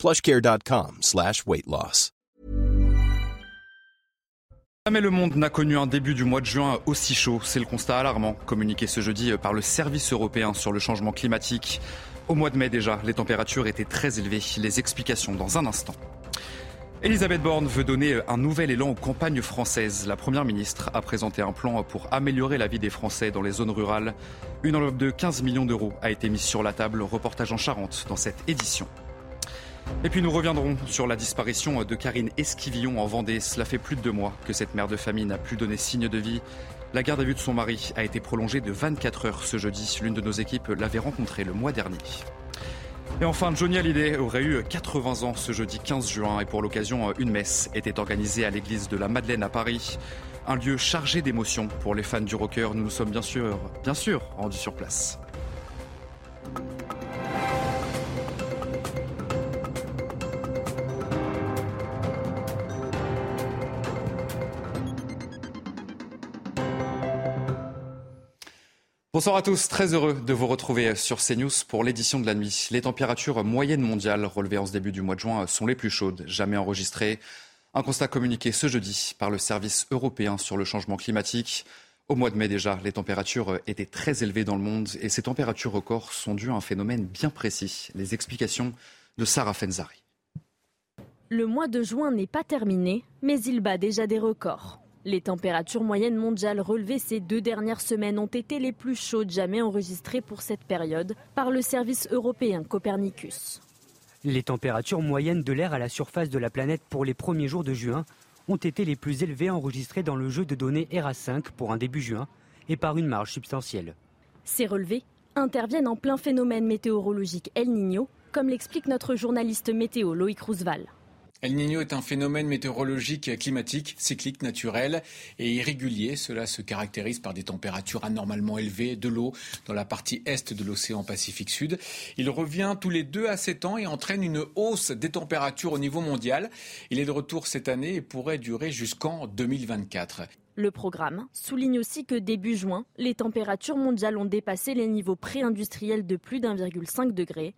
plushcare.com slash. Jamais le monde n'a connu un début du mois de juin aussi chaud. C'est le constat alarmant communiqué ce jeudi par le Service européen sur le changement climatique. Au mois de mai déjà, les températures étaient très élevées. Les explications dans un instant. Elisabeth Borne veut donner un nouvel élan aux campagnes françaises. La Première ministre a présenté un plan pour améliorer la vie des Français dans les zones rurales. Une enveloppe de 15 millions d'euros a été mise sur la table. Reportage en Charente dans cette édition. Et puis nous reviendrons sur la disparition de Karine Esquivillon en Vendée. Cela fait plus de deux mois que cette mère de famille n'a plus donné signe de vie. La garde à vue de son mari a été prolongée de 24 heures ce jeudi. L'une de nos équipes l'avait rencontrée le mois dernier. Et enfin, Johnny Hallyday aurait eu 80 ans ce jeudi 15 juin et pour l'occasion, une messe était organisée à l'église de la Madeleine à Paris. Un lieu chargé d'émotions pour les fans du rocker. Nous nous sommes bien sûr, bien sûr rendus sur place. Bonsoir à tous, très heureux de vous retrouver sur CNews pour l'édition de la nuit. Les températures moyennes mondiales relevées en ce début du mois de juin sont les plus chaudes jamais enregistrées. Un constat communiqué ce jeudi par le service européen sur le changement climatique. Au mois de mai déjà, les températures étaient très élevées dans le monde et ces températures records sont dues à un phénomène bien précis. Les explications de Sarah Fenzari. Le mois de juin n'est pas terminé, mais il bat déjà des records. Les températures moyennes mondiales relevées ces deux dernières semaines ont été les plus chaudes jamais enregistrées pour cette période par le service européen Copernicus. Les températures moyennes de l'air à la surface de la planète pour les premiers jours de juin ont été les plus élevées enregistrées dans le jeu de données ERA5 pour un début juin et par une marge substantielle. Ces relevés interviennent en plein phénomène météorologique El Niño, comme l'explique notre journaliste météo Loïc Roosevelt. El Niño est un phénomène météorologique climatique, cyclique, naturel et irrégulier. Cela se caractérise par des températures anormalement élevées de l'eau dans la partie est de l'océan Pacifique Sud. Il revient tous les 2 à 7 ans et entraîne une hausse des températures au niveau mondial. Il est de retour cette année et pourrait durer jusqu'en 2024. Le programme souligne aussi que début juin, les températures mondiales ont dépassé les niveaux pré-industriels de plus d'1,5 degré,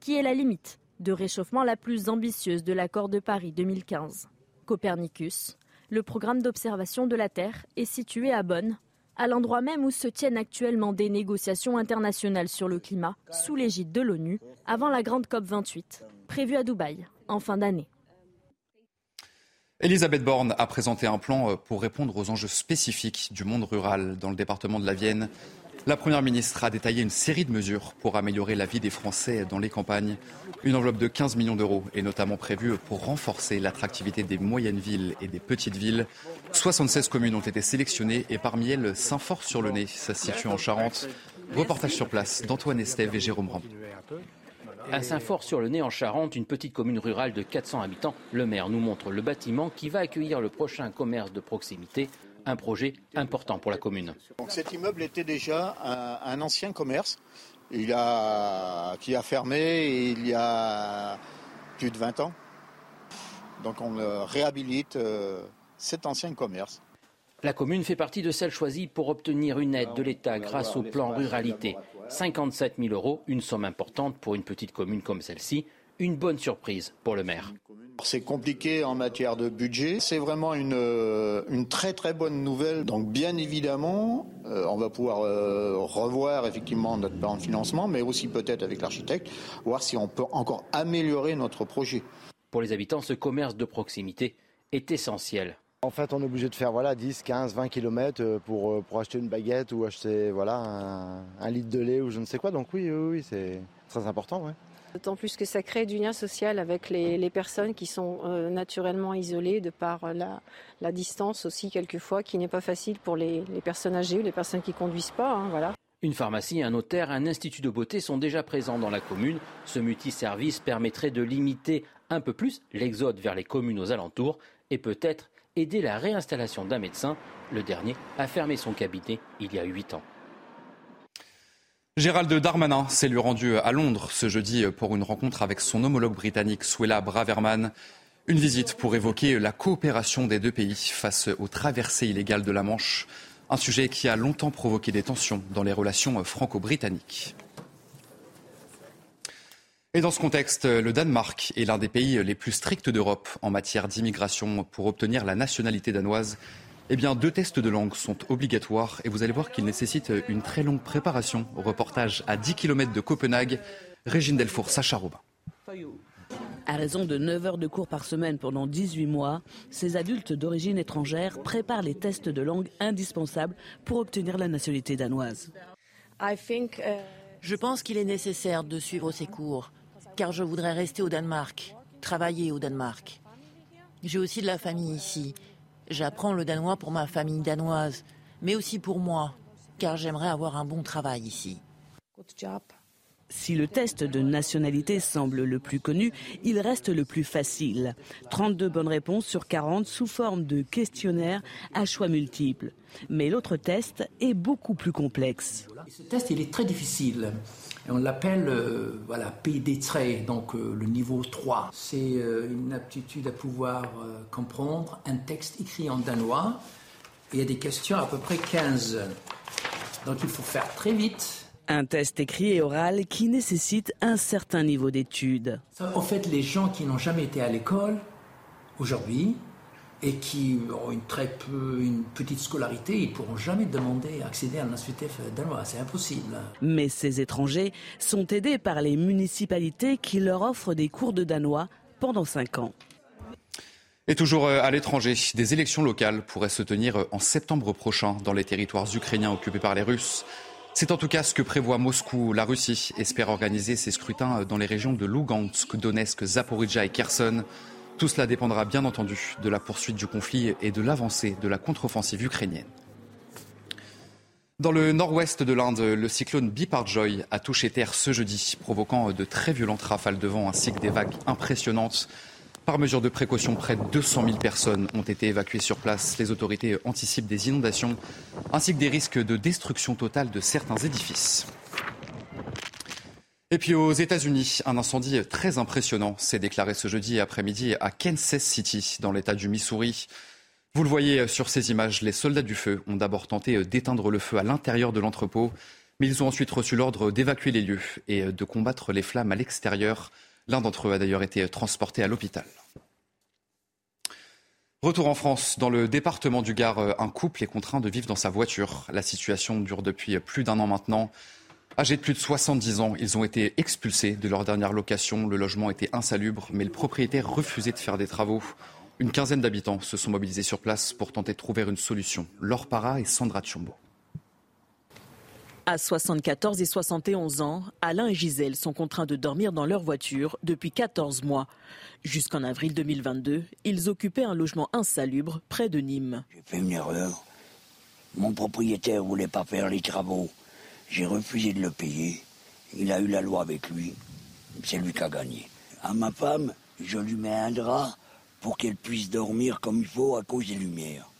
qui est la limite de réchauffement la plus ambitieuse de l'accord de Paris 2015. Copernicus, le programme d'observation de la Terre, est situé à Bonn, à l'endroit même où se tiennent actuellement des négociations internationales sur le climat sous l'égide de l'ONU avant la grande COP 28, prévue à Dubaï en fin d'année. Elisabeth Borne a présenté un plan pour répondre aux enjeux spécifiques du monde rural dans le département de la Vienne. La Première ministre a détaillé une série de mesures pour améliorer la vie des Français dans les campagnes. Une enveloppe de 15 millions d'euros est notamment prévue pour renforcer l'attractivité des moyennes villes et des petites villes. 76 communes ont été sélectionnées et parmi elles Saint-Fort-sur-le-Nez. Ça se situe en Charente. Reportage sur place d'Antoine Estève et Jérôme Ram. À Saint-Fort-sur-le-Nez, en Charente, une petite commune rurale de 400 habitants, le maire nous montre le bâtiment qui va accueillir le prochain commerce de proximité un projet important pour la commune. Donc cet immeuble était déjà un, ancien commerce il a, qui a fermé il y a plus de 20 ans. Donc on réhabilite euh, cet ancien commerce. La commune fait partie de celles choisies pour obtenir une aide de l'État grâce au plan ruralité. 57 000 euros, une somme importante pour une petite commune comme celle-ci, une bonne surprise pour le maire. C'est compliqué en matière de budget. C'est vraiment une, euh, une, très très bonne nouvelle. Donc bien évidemment, euh, on va pouvoir euh, revoir effectivement notre plan de financement, mais aussi peut-être avec l'architecte, voir si on peut encore améliorer notre projet. Pour les habitants, ce commerce de proximité est essentiel. En fait, on est obligé de faire voilà, 10, 15, 20 km pour, pour acheter une baguette ou acheter voilà, un, un, litre de lait ou je ne sais quoi. Donc oui, oui, oui c'est très important. Ouais. D'autant plus que ça crée du lien social avec les, personnes qui sont euh, naturellement isolées de par la, distance aussi quelquefois qui n'est pas facile pour les, personnes âgées ou les personnes qui conduisent pas. Hein, voilà. Une pharmacie, un notaire, un institut de beauté sont déjà présents dans la commune. Ce multiservice permettrait de limiter un peu plus l'exode vers les communes aux alentours et peut-être aider la réinstallation d'un médecin. Le dernier a fermé son cabinet il y a huit ans. Gérald Darmanin s'est lui rendu à Londres ce jeudi pour une rencontre avec son homologue britannique Suella Braverman. Une visite pour évoquer la coopération des deux pays face aux traversées illégales de la Manche, un sujet qui a longtemps provoqué des tensions dans les relations franco-britanniques. Et dans ce contexte, le Danemark est l'un des pays les plus stricts d'Europe en matière d'immigration. Pour obtenir la nationalité danoise, eh bien, deux tests de langue sont obligatoires et vous allez voir qu'ils nécessitent une très longue préparation. Reportage à 10 km de Copenhague, Régine Delfour, Sacha Robin. À raison de 9 heures de cours par semaine pendant 18 mois, ces adultes d'origine étrangère préparent les tests de langue indispensables pour obtenir la nationalité danoise. Je pense qu'il est nécessaire de suivre ces cours car je voudrais rester au Danemark, travailler au Danemark. J'ai aussi de la famille ici. J'apprends le danois pour ma famille danoise, mais aussi pour moi, car j'aimerais avoir un bon travail ici. Si le test de nationalité semble le plus connu, il reste le plus facile. 32 bonnes réponses sur 40 sous forme de questionnaire à choix multiples. Mais l'autre test est beaucoup plus complexe. Ce test, il est très difficile. on l'appelle euh, voilà, PD3, donc euh, le niveau 3. C'est euh, une aptitude à pouvoir comprendre un texte écrit en danois. il y a des questions à peu près 15. Donc il faut faire très vite un test écrit et oral qui nécessite un certain niveau d'études. En fait, les gens qui n'ont jamais été à l'école aujourd'hui et qui ont une très peu, une petite scolarité, ils pourront jamais demander à accéder à la nationalité danoise. C'est impossible. Mais ces étrangers sont aidés par les municipalités qui leur offrent des cours de danois pendant cinq ans. Et toujours euh, à l'étranger, des élections locales pourraient se tenir en septembre prochain dans les territoires ukrainiens occupés par les Russes. C'est en tout cas ce que prévoit Moscou. La Russie espère organiser ses scrutins dans les régions de Lugansk, Donetsk, Zaporizhia et Kherson. Tout cela dépendra bien entendu de la poursuite du conflit et de l'avancée de la contre-offensive ukrainienne. Dans le nord-ouest de l'Inde, le cyclone Biparjoy a touché terre ce jeudi, provoquant de très violentes rafales de vent ainsi que des vagues impressionnantes. Par mesure de précaution, près de 200 000 personnes ont été évacuées sur place. Les autorités anticipent des inondations ainsi que des risques de destruction totale de certains édifices. Et puis aux États-Unis, un incendie très impressionnant s'est déclaré ce jeudi après-midi à Kansas City, dans l'État du Missouri. Vous le voyez sur ces images, les soldats du feu ont d'abord tenté d'éteindre le feu à l'intérieur de l'entrepôt, mais ils ont ensuite reçu l'ordre d'évacuer les lieux et de combattre les flammes à l'extérieur. L'un d'entre eux a d'ailleurs été transporté à l'hôpital. Retour en France, dans le département du Gard, un couple est contraint de vivre dans sa voiture. La situation dure depuis plus d'un an maintenant. Âgés de plus de 70 ans, ils ont été expulsés de leur dernière location. Le logement était insalubre, mais le propriétaire refusait de faire des travaux. Une quinzaine d'habitants se sont mobilisés sur place pour tenter de trouver une solution. Laure Para et Sandra Tchombo. À 74 et 71 ans, Alain et Gisèle sont contraints de dormir dans leur voiture depuis 14 mois. Jusqu'en avril 2022, ils occupaient un logement insalubre près de Nîmes. J'ai fait une erreur. Mon propriétaire voulait pas faire les travaux. J'ai refusé de le payer. Il a eu la loi avec lui. C'est lui qui a gagné. À ma femme, je lui mets un drap pour qu'elle puisse dormir comme il faut à cause des lumières.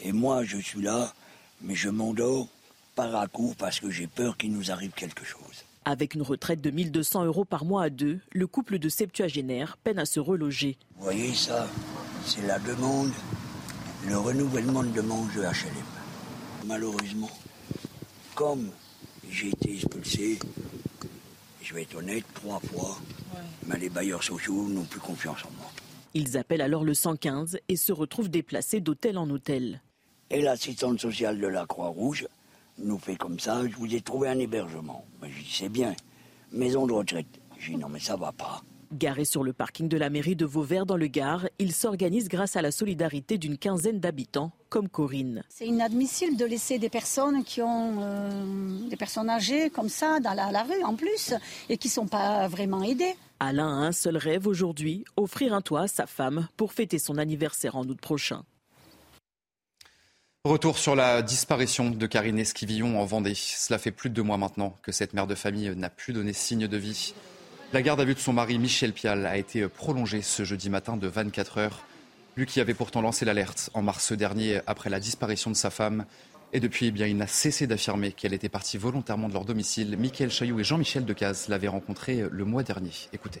Et moi, je suis là, mais je m'endors par à coup parce que j'ai peur qu'il nous arrive quelque chose. Avec une retraite de 1200 euros par mois à deux, le couple de septuagénaires peine à se reloger. Vous voyez ça C'est la demande, le renouvellement de demande de HLM. Malheureusement, comme j'ai été expulsé, je vais être honnête, trois fois, mais les bailleurs sociaux n'ont plus confiance en moi. Ils appellent alors le 115 et se retrouvent déplacés d'hôtel en hôtel. Et l'assistante sociale de la Croix-Rouge nous fait comme ça, je vous ai trouvé un hébergement. Ben, je dis, c'est bien, maison de retraite. Je dis, non, mais ça va pas. Garé sur le parking de la mairie de Vauvert dans le Gard, il s'organise grâce à la solidarité d'une quinzaine d'habitants, comme Corinne. C'est inadmissible de laisser des personnes qui ont euh, des personnes âgées comme ça dans la, rue en plus et qui ne sont pas vraiment aidées. Alain a un seul rêve aujourd'hui, offrir un toit à sa femme pour fêter son anniversaire en août prochain. Retour sur la disparition de Karine Esquivillon en Vendée. Cela fait plus de deux mois maintenant que cette mère de famille n'a plus donné signe de vie. La garde à vue de son mari Michel Pial a été prolongée ce jeudi matin de 24 heures. Lui qui avait pourtant lancé l'alerte en mars dernier après la disparition de sa femme. Et depuis, eh bien, il n'a cessé d'affirmer qu'elle était partie volontairement de leur domicile. Michael Chailloux et Jean-Michel Decaze l'avaient rencontré le mois dernier. Écoutez.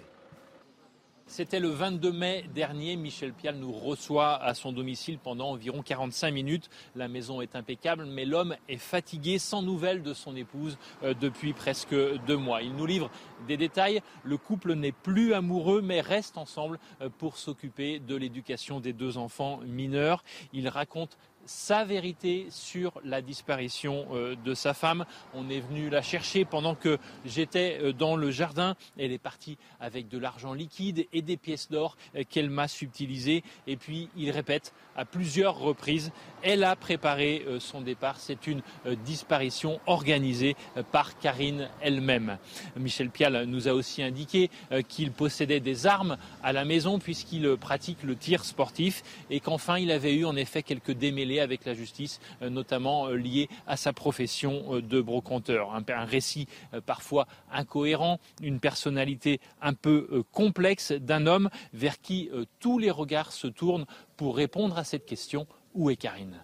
C'était le 22 mai dernier. Michel Pial nous reçoit à son domicile pendant environ 45 minutes. La maison est impeccable, mais l'homme est fatigué, sans nouvelles de son épouse euh, depuis presque deux mois. Il nous livre des détails. Le couple n'est plus amoureux, mais reste ensemble euh, pour s'occuper de l'éducation des deux enfants mineurs. Il raconte sa vérité sur la disparition euh, de sa femme. On est venu la chercher pendant que j'étais euh, dans le jardin. Elle est partie avec de l'argent liquide et des pièces d'or euh, qu'elle m'a subtilisées. Et puis il répète à plusieurs reprises, elle a préparé son départ. C'est une disparition organisée par Karine elle-même. Michel Pial nous a aussi indiqué qu'il possédait des armes à la maison puisqu'il pratique le tir sportif et qu'enfin il avait eu en effet quelques démêlés avec la justice, euh, notamment euh, lié à sa profession euh, de brocanteur. Un, récit parfois incohérent, une personnalité un peu complexe d'un homme vers qui tous les regards se tournent pour répondre à cette question où est Karine?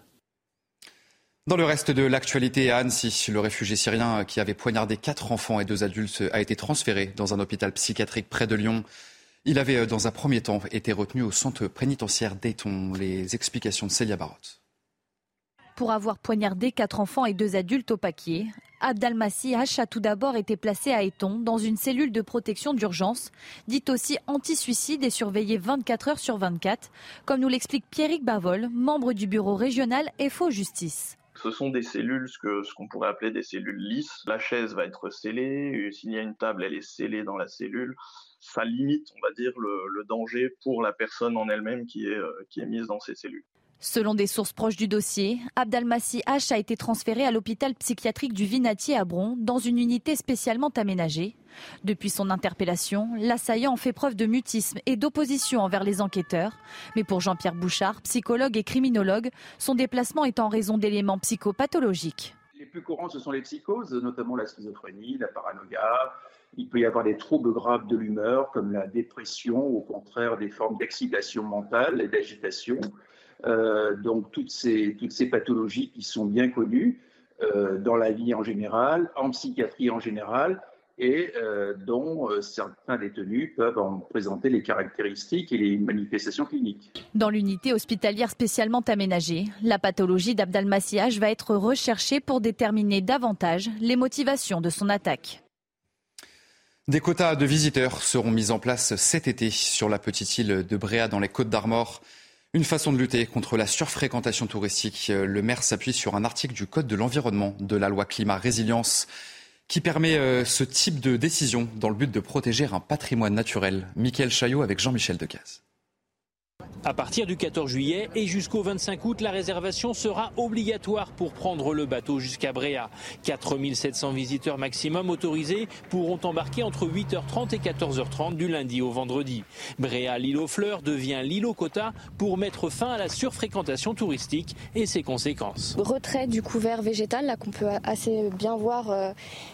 Dans le reste de l'actualité à Annecy, le réfugié syrien qui avait poignardé quatre enfants et deux adultes a été transféré dans un hôpital psychiatrique près de Lyon. Il avait, dans un premier temps, été retenu au centre pénitentiaire d'Eton. Les explications de Célia Barotte pour avoir poignardé quatre enfants et deux adultes au paquier. Abdalmassi H a tout d'abord été placé à Eton dans une cellule de protection d'urgence, dite aussi anti-suicide et surveillée 24 heures sur 24, comme nous l'explique Pierrick Bavol, membre du bureau régional FO Justice. Ce sont des cellules, ce qu'on pourrait appeler des cellules lisses. La chaise va être scellée, s'il y a une table, elle est scellée dans la cellule. Ça limite, on va dire, le, danger pour la personne en elle-même qui est, euh, qui est mise dans ces cellules. Selon des sources proches du dossier, Abdelmassi H a été transféré à l'hôpital psychiatrique du Vinatier à Bron dans une unité spécialement aménagée. Depuis son interpellation, l'assaillant fait preuve de mutisme et d'opposition envers les enquêteurs. Mais pour Jean-Pierre Bouchard, psychologue et criminologue, son déplacement est en raison d'éléments psychopathologiques. Les plus courants, ce sont les psychoses, notamment la schizophrénie, la paranoïa. Il peut y avoir des troubles graves de l'humeur, comme la dépression, ou au contraire des formes d'excitation mentale et d'agitation. Euh, donc toutes ces, toutes ces pathologies qui sont bien connues euh, dans la vie en général, en psychiatrie en général, et euh, dont certains détenus peuvent en présenter les caractéristiques et les manifestations cliniques. Dans l'unité hospitalière spécialement aménagée, la pathologie d'Abdalmassiage va être recherchée pour déterminer davantage les motivations de son attaque. Des quotas de visiteurs seront mis en place cet été sur la petite île de Bréa dans les Côtes d'Armor. Une façon de lutter contre la surfréquentation touristique. Le maire s'appuie sur un article du Code de l'environnement de la loi climat résilience qui permet euh, ce type de décision dans le but de protéger un patrimoine naturel. Michael Chaillot avec Jean-Michel Decaze. À partir du 14 juillet et jusqu'au 25 août, la réservation sera obligatoire pour prendre le bateau jusqu'à Bréa. 4700 visiteurs maximum autorisés pourront embarquer entre 8h30 et 14h30 du lundi au vendredi. Bréa, l'île aux fleurs, devient l'île aux quotas pour mettre fin à la surfréquentation touristique et ses conséquences. Retrait du couvert végétal, là qu'on peut assez bien voir euh,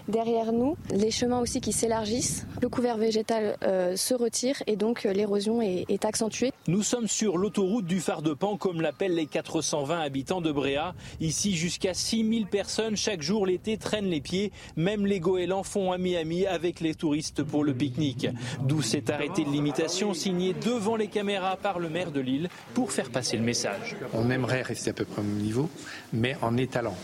derrière nous. Les chemins aussi qui s'élargissent. Le couvert végétal euh, se retire et donc euh, l'érosion est, est accentuée. Nous sommes sur l'autoroute du phare de Pan, comme l'appellent les 420 habitants de Bréa. Ici, jusqu'à 6000 personnes chaque jour l'été traînent les pieds. Même les goélands font ami ami avec les touristes pour le pique-nique. D'où cet arrêté de limitation signé devant les caméras par le maire de Lille pour faire passer le message. On aimerait rester à peu près au même niveau, mais en étalant.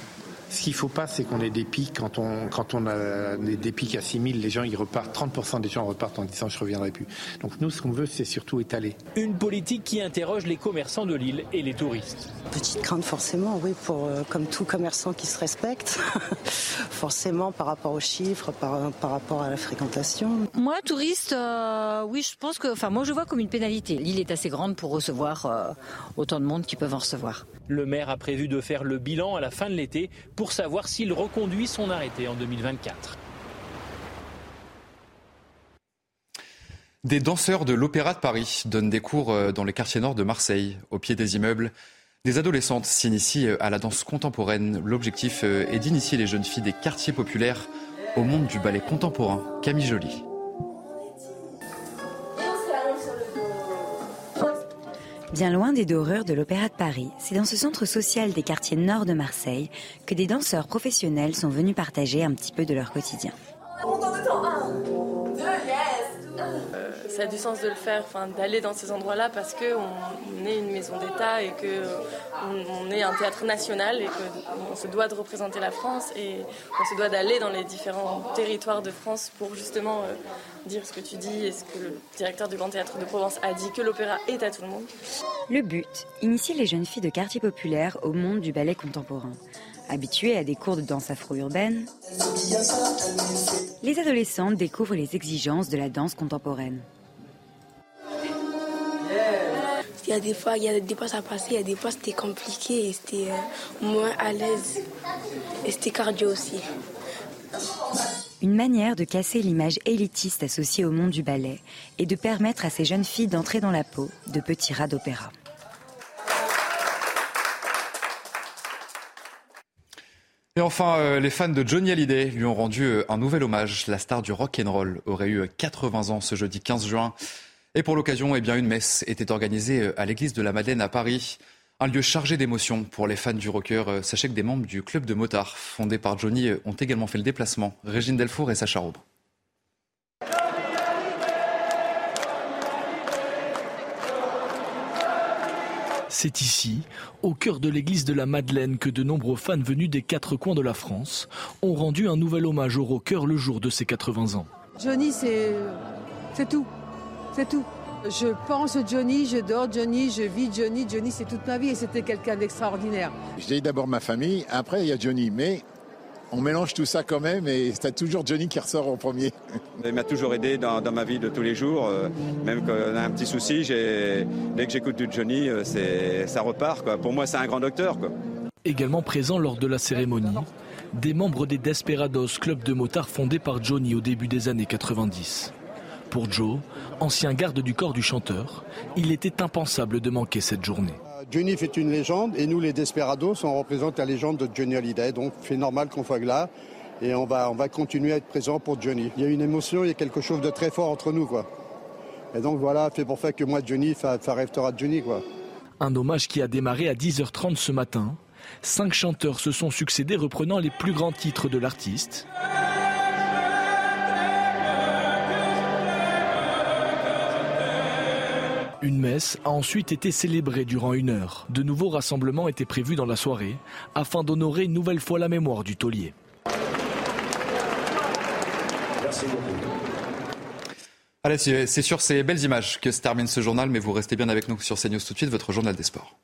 Ce qu'il ne faut pas, c'est qu'on ait des pics. Quand on, quand on a des pics à 6 000, les gens, ils repartent, 30% des gens repartent en disant je ne reviendrai plus. Donc nous, ce qu'on veut, c'est surtout étaler. Une politique qui interroge les commerçants de l'île et les touristes. Petite crainte forcément, oui, pour, euh, comme tout commerçant qui se respecte, forcément par rapport aux chiffres, par, par rapport à la fréquentation. Moi, touriste, euh, oui, je pense que, enfin, moi, je vois comme une pénalité. L'île est assez grande pour recevoir euh, autant de monde qui peuvent en recevoir. Le maire a prévu de faire le bilan à la fin de l'été pour savoir s'il reconduit son arrêté en 2024. Des danseurs de l'Opéra de Paris donnent des cours euh, dans les quartiers nord de Marseille, au pied des immeubles. Des adolescentes s'initient à la danse contemporaine. L'objectif est d'initier les jeunes filles des quartiers populaires au monde du ballet contemporain. Camille Joly. Bien loin des dorures de l'Opéra de Paris, c'est dans ce centre social des quartiers nord de Marseille que des danseurs professionnels sont venus partager un petit peu de leur quotidien. Ça a du sens de le faire, enfin, d'aller dans ces endroits-là parce qu'on est une maison d'État et qu'on on est un théâtre national et qu'on se doit de représenter la France et on se doit d'aller dans les différents territoires de France pour justement euh, dire ce que tu dis et ce que le directeur du Grand Théâtre de Provence a dit, que l'opéra est à tout le monde. Le but, initier les jeunes filles de quartier populaire au monde du ballet contemporain. Habituées à des cours de danse afro-urbaine, les adolescentes découvrent les exigences de la danse contemporaine. Y a des fois, il y a des fois ça passait, il y a des fois c'était compliqué et c'était euh, moins à l'aise. Et c'était cardio aussi. Une manière de casser l'image élitiste associée au monde du ballet et de permettre à ces jeunes filles d'entrer dans la peau de petits rats d'opéra. Et enfin, euh, les fans de Johnny Hallyday lui ont rendu euh, un nouvel hommage. La star du rock and roll aurait eu 80 ans ce jeudi 15 juin. Et pour l'occasion, eh bien, une messe était organisée euh, à l'église de la Madeleine à Paris. Un lieu chargé d'émotions pour les fans du rocker. Euh, sachez que des membres du club de motards, fondé par Johnny, euh, ont également fait le déplacement. Régine Delfour et Sacha Robre. C'est ici, au cœur de l'église de la Madeleine, que de nombreux fans venus des quatre coins de la France ont rendu un nouvel hommage au rocker le jour de ses 80 ans. Johnny, c'est tout. C'est tout. Je pense Johnny, je dors Johnny, je vis Johnny. Johnny, c'est toute ma vie et c'était quelqu'un d'extraordinaire. Je dis d'abord ma famille, après il y a Johnny. Mais on mélange tout ça quand même et c'est toujours Johnny qui ressort en premier. Il m'a toujours aidé dans, ma vie de tous les jours. Euh, même quand on a un petit souci, dès que j'écoute du Johnny, euh, ça repart. Pour moi, c'est un grand docteur. Également présent lors de la cérémonie, des membres des Desperados, club de motards fondé par Johnny au début des années 90. Pour Joe, ancien garde du corps du chanteur, il était impensable de manquer cette journée. Johnny fait une légende et nous les Desperados, on représente la légende de Johnny Hallyday. Donc c'est normal qu'on soit là et on va, on va continuer à être présent pour Johnny. Il y a une émotion, il y a quelque chose de très fort entre nous. quoi. Et donc voilà, c'est pour ça que moi Johnny, ça, ça restera Johnny. quoi. Un hommage qui a démarré à 10h30 ce matin. Cinq chanteurs se sont succédés reprenant les plus grands titres de l'artiste. Une messe a ensuite été célébrée durant une heure. De nouveaux rassemblements étaient prévus dans la soirée afin d'honorer une nouvelle fois la mémoire du taulier. Merci Allez, c'est sur ces belles images que se termine ce journal, mais vous restez bien avec nous sur CNews tout de suite, votre journal des sports.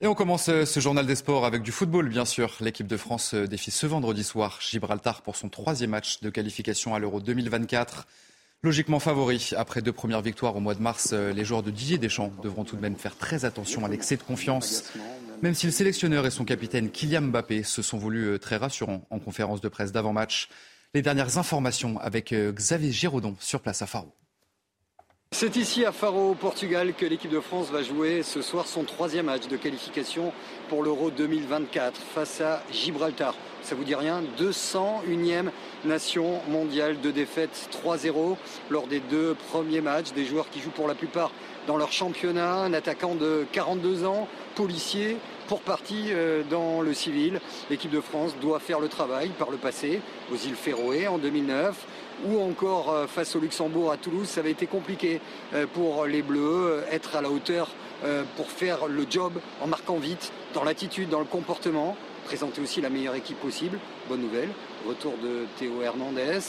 Et on commence euh, ce journal des sports avec du football, bien sûr. L'équipe de France euh, défie ce vendredi soir Gibraltar pour son troisième match de qualification à l'Euro 2024. Logiquement favori, après deux premières victoires au mois de mars, euh, les joueurs de Didier Deschamps devront tout de même faire très attention à l'excès de confiance. Même si le sélectionneur et son capitaine Kylian Mbappé se sont voulus euh, très rassurants en conférence de presse d'avant-match. Les dernières informations avec euh, Xavier Giraudon sur place à Faro. C'est ici à Faro, au Portugal, que l'équipe de France va jouer ce soir son troisième match de qualification pour l'Euro 2024 face à Gibraltar. Ça vous dit rien? 201e nation mondiale de défaite 3-0 lors des deux premiers matchs. Des joueurs qui jouent pour la plupart dans leur championnat. Un attaquant de 42 ans, policier, pour partie euh, dans le civil. L'équipe de France doit faire le travail par le passé aux îles Féroé en 2009 ou encore euh, face au Luxembourg à Toulouse, ça avait été compliqué euh, pour les Bleus, être à la hauteur pour faire le job en marquant vite, dans l'attitude, dans le comportement présenter aussi la meilleure équipe possible. Bonne nouvelle, retour de Théo Hernandez,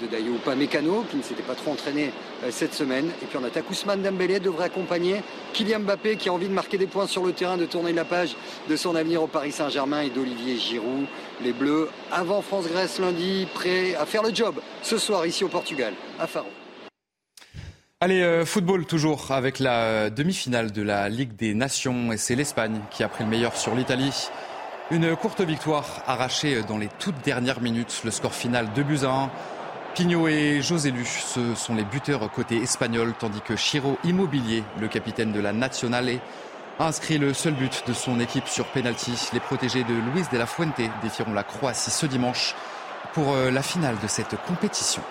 de Dayo Mécano, qui ne s'était pas trop entraîné euh, cette semaine. Et puis en attaque, Ousmane Dembélé devrait accompagner Kylian Mbappé, qui a envie de marquer des points sur le terrain, de tourner la page de son avenir au Paris Saint-Germain et d'Olivier Giroud. Les Bleus, avant France-Grèce lundi, prêts à faire le job ce soir ici au Portugal, à Faro. Allez, euh, football toujours avec la euh, demi-finale de la Ligue des Nations et c'est l'Espagne qui a pris le meilleur sur l'Italie. Une courte victoire arrachée dans les toutes dernières minutes. Le score final 2 buts à 1. Pignot et José Lu, ce sont les buteurs côté espagnol, tandis que Chiro Immobilier, le capitaine de la Nationale, a inscrit le seul but de son équipe sur penalty. Les protégés de Luis de la Fuente défieront la Croatie ce dimanche pour euh, la finale de cette compétition.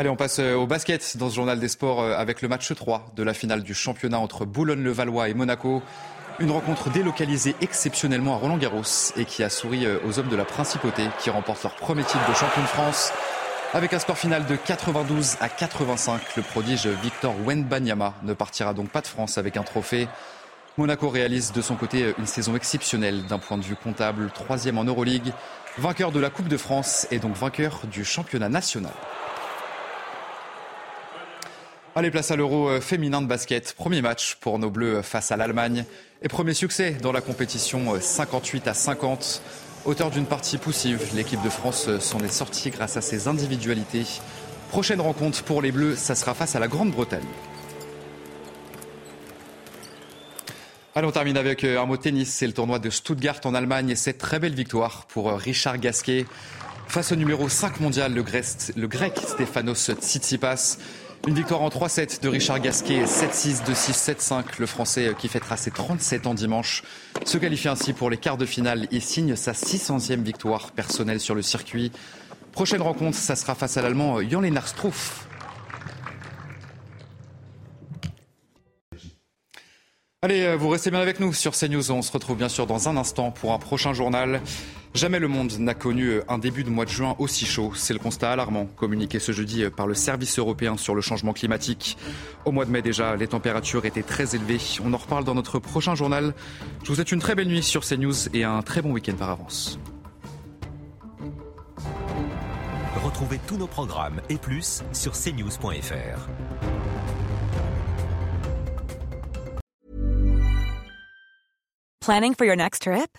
Allez, on passe euh, au basket dans ce journal des sports euh, avec le match 3 de la finale du championnat entre Boulogne-le-Valois et Monaco. Une rencontre délocalisée exceptionnellement à Roland-Garros et qui a souri aux hommes de la principauté qui remportent leur premier titre de champion de France. Avec un score final de 92 à 85, le prodige Victor Wenbanyama ne partira donc pas de France avec un trophée. Monaco réalise de son côté une saison exceptionnelle d'un point de vue comptable, troisième en Euroleague, vainqueur de la Coupe de France et donc vainqueur du championnat national. Allez, place à l'Euro féminin de basket. Premier match pour nos Bleus face à l'Allemagne et premier succès dans la compétition 58 à 50. Auteur d'une partie poussive, l'équipe de France s'en est sortie grâce à ses individualités. Prochaine rencontre pour les Bleus, ça sera face à la Grande-Bretagne. Allez, on termine avec euh, un mot tennis. C'est le tournoi de Stuttgart en Allemagne et cette très belle victoire pour euh, Richard Gasquet face au numéro 5 mondial, le grec, le grec Stefanos Tsitsipas. Une victoire en 3-7 de Richard Gasquet, 7-6, 2-6, 7-5. Le Français qui fêtera ses 37 ans dimanche se qualifie ainsi pour les quarts de finale et signe sa 600e victoire personnelle sur le circuit. Prochaine rencontre, ça sera face à l'Allemand Jan Lennart Struff. Allez, euh, vous restez bien avec nous sur CNews. On se retrouve bien sûr dans un instant pour un prochain journal. Jamais le monde n'a connu euh, un début de mois de juin aussi chaud. C'est le constat alarmant communiqué ce jeudi euh, par le service européen sur le changement climatique. Au mois de mai déjà, les températures étaient très élevées. On en reparle dans notre prochain journal. Je vous souhaite une très belle nuit sur CNews et un très bon week-end par avance. Retrouvez tous nos programmes et plus sur cnews.fr. Planning for your next trip?